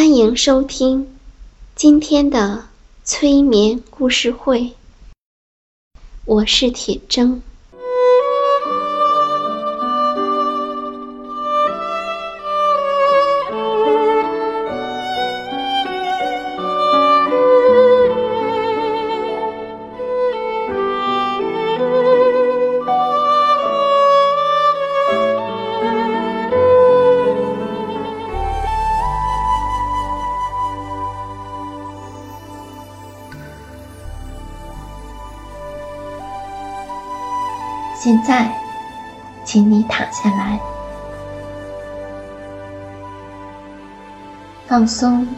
欢迎收听今天的催眠故事会，我是铁铮。现在，请你躺下来，放松，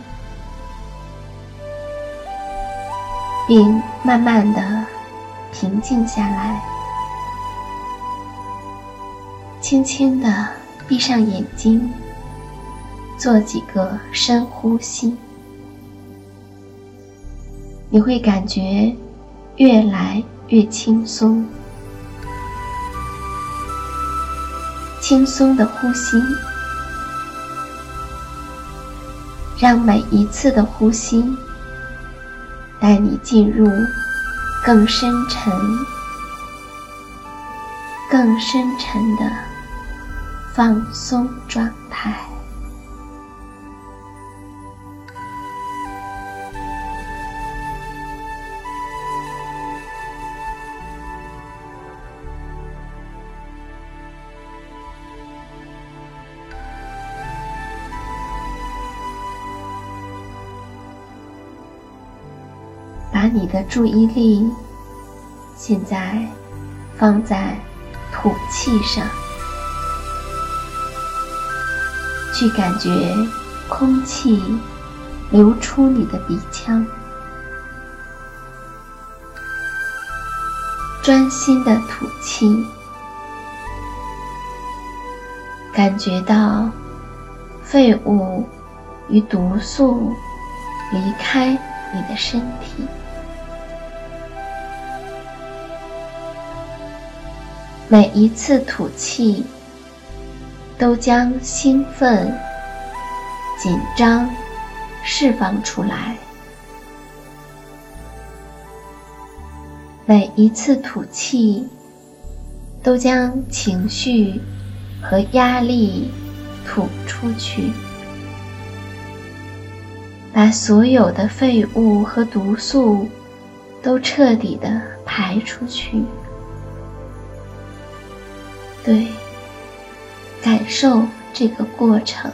并慢慢的平静下来，轻轻的闭上眼睛，做几个深呼吸，你会感觉越来越轻松。轻松的呼吸，让每一次的呼吸带你进入更深沉、更深沉的放松状态。把你的注意力现在放在吐气上，去感觉空气流出你的鼻腔，专心的吐气，感觉到废物与毒素离开你的身体。每一次吐气，都将兴奋、紧张释放出来；每一次吐气，都将情绪和压力吐出去，把所有的废物和毒素都彻底的排出去。对，感受这个过程。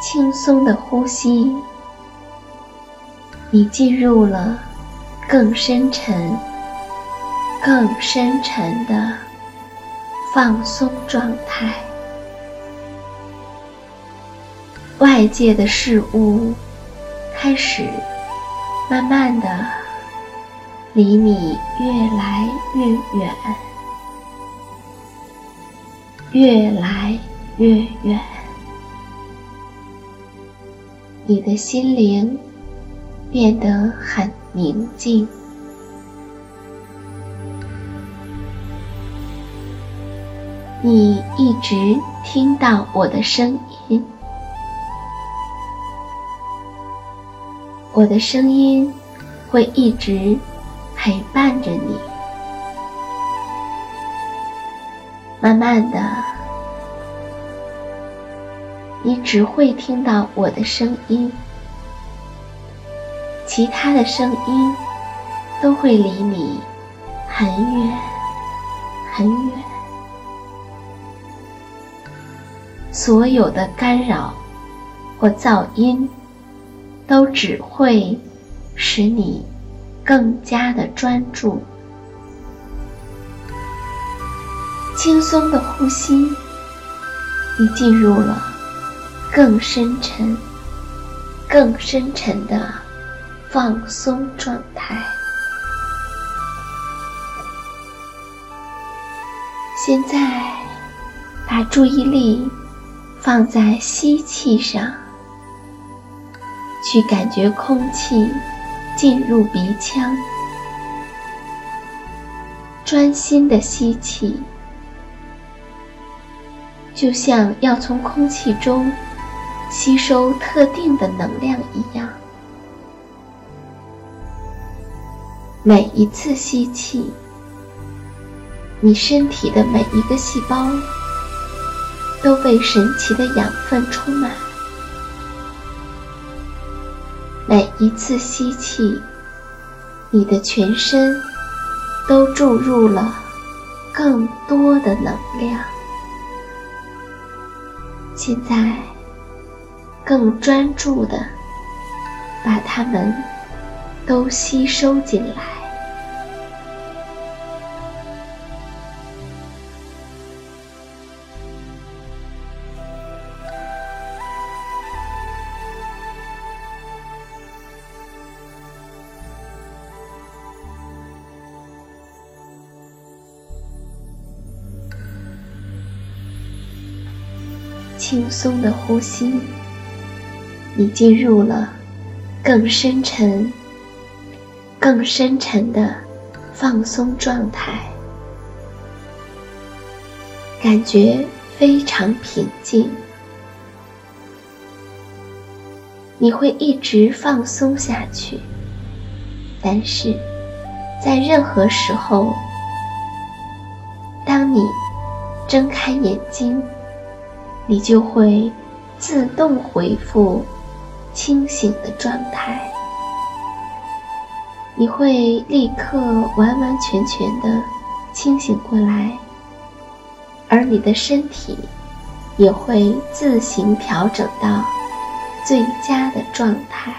轻松的呼吸。你进入了更深沉、更深沉的放松状态。外界的事物开始慢慢的离你越来越远，越来越远，你的心灵变得很宁静。你一直听到我的声音，我的声音会一直陪伴着你。慢慢的，你只会听到我的声音，其他的声音都会离你很远很远。所有的干扰或噪音，都只会使你更加的专注。轻松的呼吸，你进入了更深沉、更深沉的放松状态。现在，把注意力。放在吸气上，去感觉空气进入鼻腔，专心的吸气，就像要从空气中吸收特定的能量一样。每一次吸气，你身体的每一个细胞。都被神奇的养分充满。每一次吸气，你的全身都注入了更多的能量。现在，更专注的把它们都吸收进来。轻松的呼吸，你进入了更深沉、更深沉的放松状态，感觉非常平静。你会一直放松下去，但是在任何时候，当你睁开眼睛。你就会自动恢复清醒的状态，你会立刻完完全全的清醒过来，而你的身体也会自行调整到最佳的状态。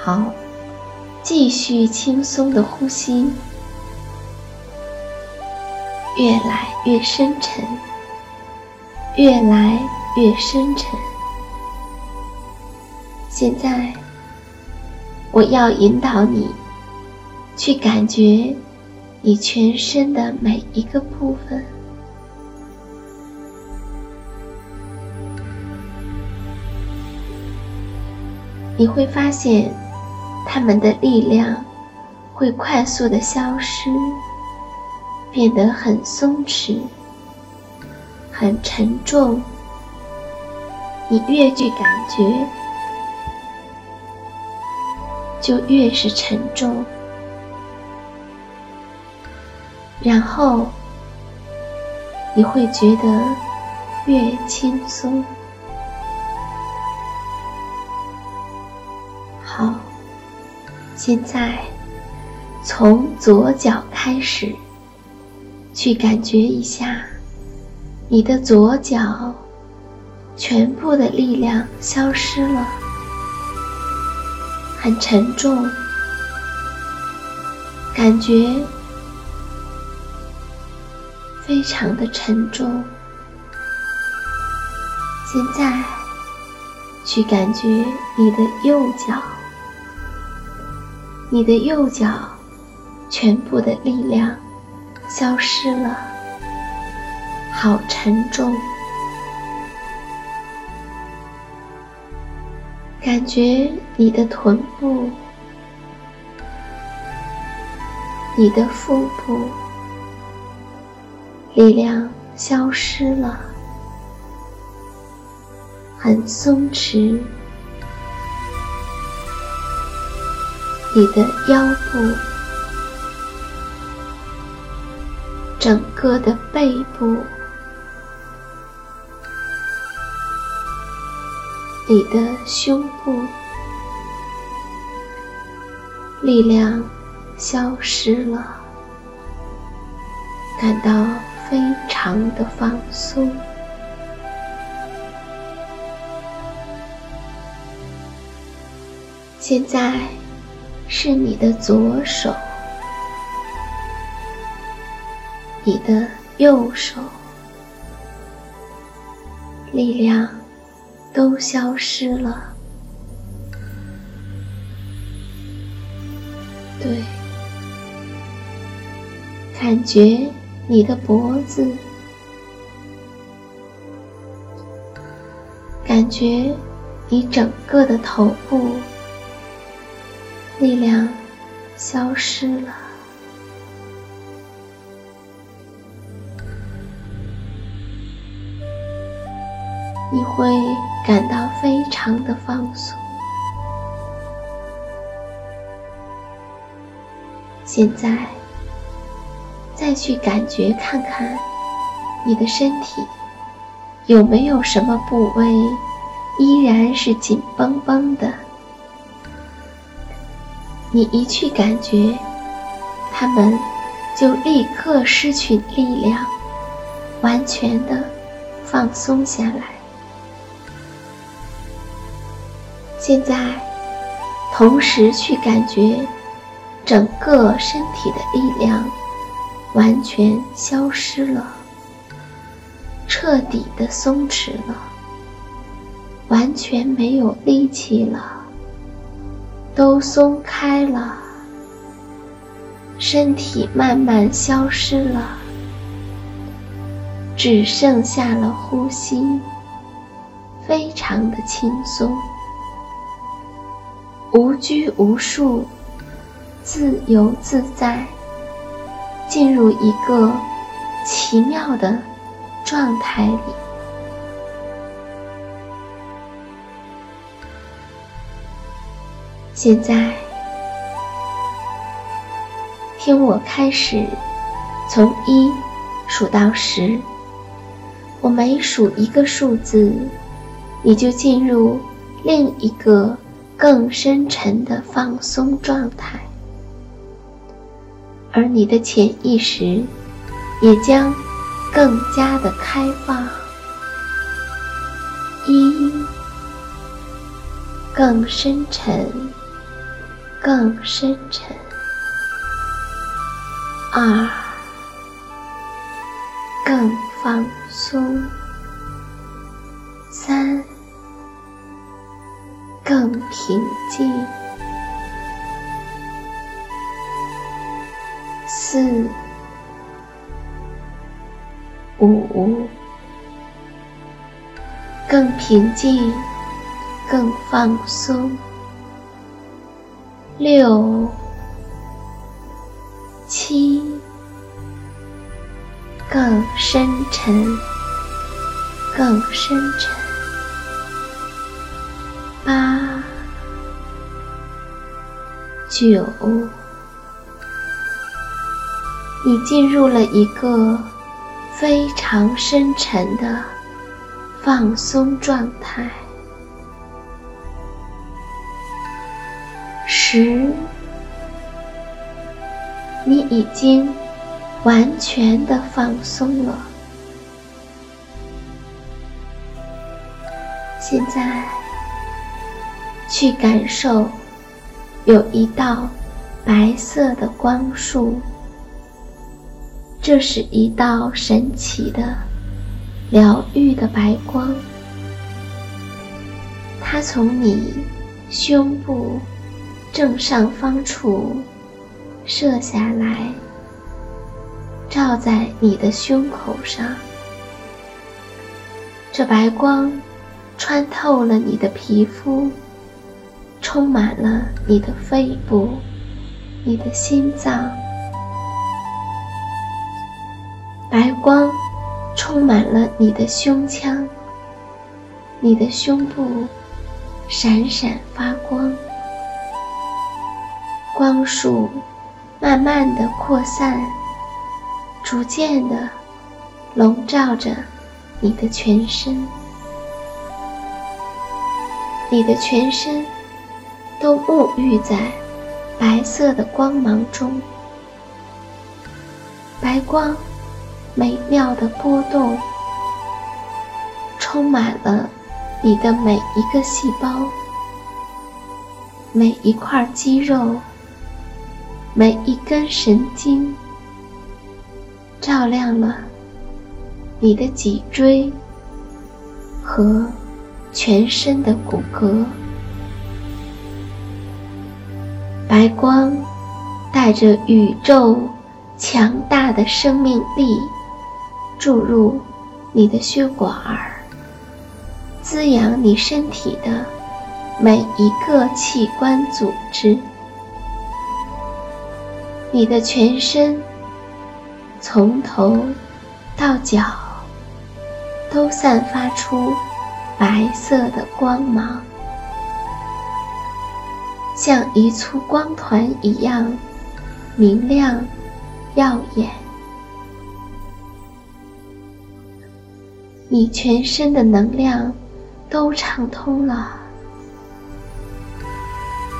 好，继续轻松的呼吸，越来越深沉。越来越深沉。现在，我要引导你去感觉你全身的每一个部分。你会发现，他们的力量会快速的消失，变得很松弛。很沉重，你越具感觉，就越是沉重。然后你会觉得越轻松。好，现在从左脚开始，去感觉一下。你的左脚全部的力量消失了，很沉重，感觉非常的沉重。现在，去感觉你的右脚，你的右脚全部的力量消失了，好沉重。感觉你的臀部、你的腹部力量消失了。很松弛，你的腰部、整个的背部、你的胸部，力量消失了，感到非常的放松。现在是你的左手，你的右手，力量都消失了。对，感觉你的脖子，感觉你整个的头部。力量消失了，会感到非常的放松。现在，再去感觉看看，你的身体有没有什么部位依然是紧绷绷的。你一去感觉，他们就立刻失去力量，完全的放松下来。现在，同时去感觉整个身体的力量完全消失了，彻底的松弛了，完全没有力气了。都松开了，身体慢慢消失了，只剩下了呼吸，非常的轻松，无拘无束，自由自在，进入一个奇妙的状态里。现在，听我开始从一数到十。我每数一个数字，你就进入另一个更深沉的放松状态，而你的潜意识也将更加的开放。一，更深沉。更深沉。二，更放松。三，更平静。四，五，更平静，更放松。六、七，更深沉，更深沉。八、九，你进入了一个非常深沉的放松状态。十，你已经完全的放松了。现在，去感受有一道白色的光束，这是一道神奇的、疗愈的白光，它从你胸部正上方处射下来，照在你的胸口上。这白光穿透了你的皮肤，充满了你的肺部、你的心脏。白光充满了你的胸腔，你的胸部闪闪发光，光束慢慢的扩散，逐渐的笼罩着。你的全身，你的全身都沐浴在白色的光芒中，白光美妙的波动，充满了你的每一个细胞、每一块肌肉、每一根神经，照亮了。你的脊椎和全身的骨骼，白光带着宇宙强大的生命力注入你的血管儿，滋养你身体的每一个器官组织。你的全身从头到脚。都散发出白色的光芒，像一簇光团一样明亮耀眼。你全身的能量都畅通了，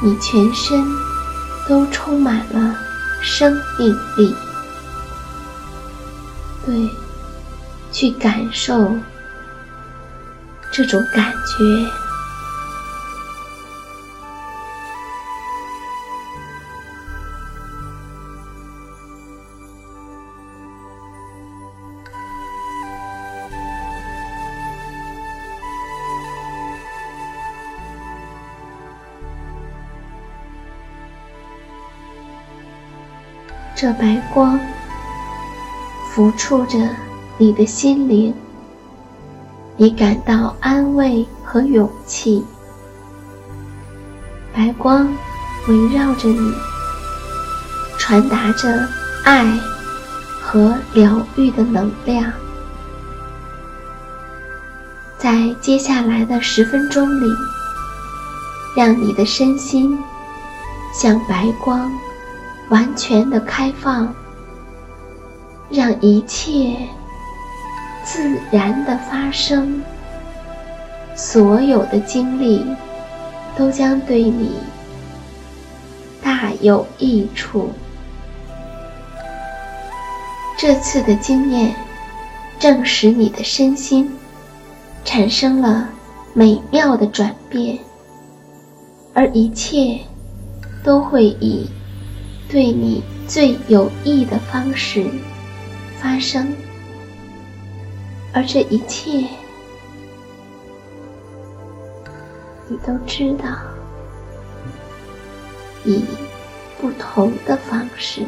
你全身都充满了生命力。对。去感受这种感觉。这白光浮出着。你的心灵，你感到安慰和勇气。白光围绕着你，传达着爱和疗愈的能量。在接下来的十分钟里，让你的身心向白光完全的开放，让一切。自然的发生，所有的经历都将对你大有益处。这次的经验正使你的身心产生了美妙的转变，而一切都会以对你最有益的方式发生。而这一切，你都知道，以不同的方式。